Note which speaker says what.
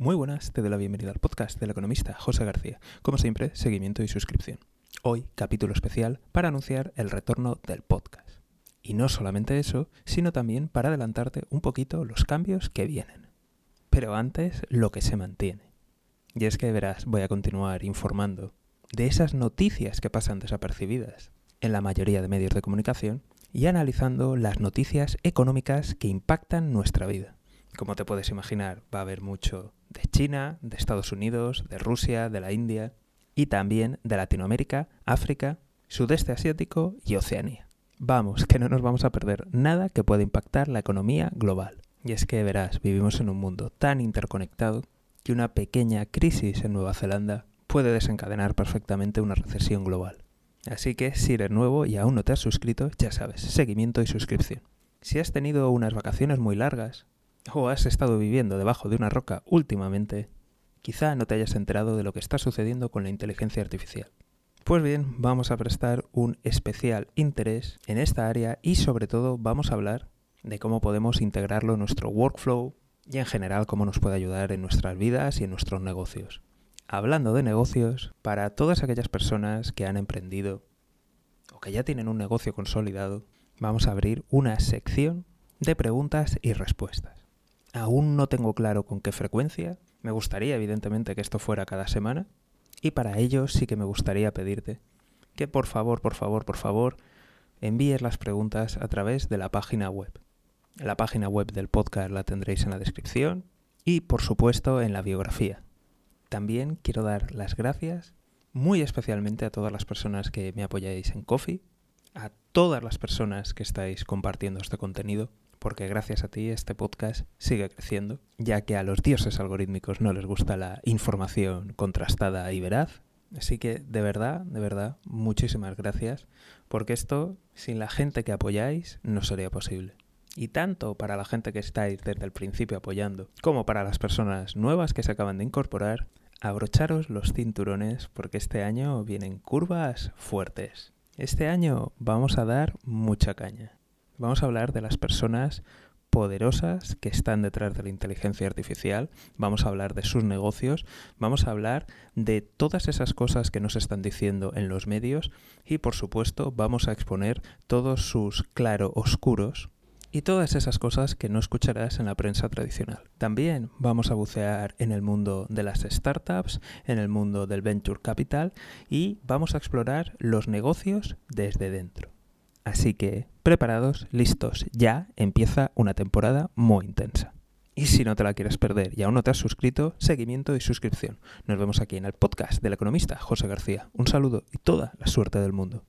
Speaker 1: Muy buenas, te doy la bienvenida al podcast del economista José García. Como siempre, seguimiento y suscripción. Hoy, capítulo especial para anunciar el retorno del podcast. Y no solamente eso, sino también para adelantarte un poquito los cambios que vienen. Pero antes, lo que se mantiene. Y es que verás, voy a continuar informando de esas noticias que pasan desapercibidas en la mayoría de medios de comunicación y analizando las noticias económicas que impactan nuestra vida. Como te puedes imaginar, va a haber mucho de China, de Estados Unidos, de Rusia, de la India y también de Latinoamérica, África, Sudeste Asiático y Oceanía. Vamos, que no nos vamos a perder nada que pueda impactar la economía global. Y es que verás, vivimos en un mundo tan interconectado que una pequeña crisis en Nueva Zelanda puede desencadenar perfectamente una recesión global. Así que si eres nuevo y aún no te has suscrito, ya sabes, seguimiento y suscripción. Si has tenido unas vacaciones muy largas, o has estado viviendo debajo de una roca últimamente, quizá no te hayas enterado de lo que está sucediendo con la inteligencia artificial. Pues bien, vamos a prestar un especial interés en esta área y sobre todo vamos a hablar de cómo podemos integrarlo en nuestro workflow y en general cómo nos puede ayudar en nuestras vidas y en nuestros negocios. Hablando de negocios, para todas aquellas personas que han emprendido o que ya tienen un negocio consolidado, vamos a abrir una sección de preguntas y respuestas. Aún no tengo claro con qué frecuencia. Me gustaría, evidentemente, que esto fuera cada semana. Y para ello sí que me gustaría pedirte que por favor, por favor, por favor, envíes las preguntas a través de la página web. La página web del podcast la tendréis en la descripción y, por supuesto, en la biografía. También quiero dar las gracias muy especialmente a todas las personas que me apoyáis en Coffee, a todas las personas que estáis compartiendo este contenido porque gracias a ti este podcast sigue creciendo, ya que a los dioses algorítmicos no les gusta la información contrastada y veraz. Así que de verdad, de verdad, muchísimas gracias, porque esto, sin la gente que apoyáis, no sería posible. Y tanto para la gente que estáis desde el principio apoyando, como para las personas nuevas que se acaban de incorporar, abrocharos los cinturones porque este año vienen curvas fuertes. Este año vamos a dar mucha caña. Vamos a hablar de las personas poderosas que están detrás de la inteligencia artificial, vamos a hablar de sus negocios, vamos a hablar de todas esas cosas que nos están diciendo en los medios y por supuesto vamos a exponer todos sus claro oscuros y todas esas cosas que no escucharás en la prensa tradicional. También vamos a bucear en el mundo de las startups, en el mundo del venture capital y vamos a explorar los negocios desde dentro. Así que, preparados, listos, ya empieza una temporada muy intensa. Y si no te la quieres perder y aún no te has suscrito, seguimiento y suscripción. Nos vemos aquí en el podcast del economista José García. Un saludo y toda la suerte del mundo.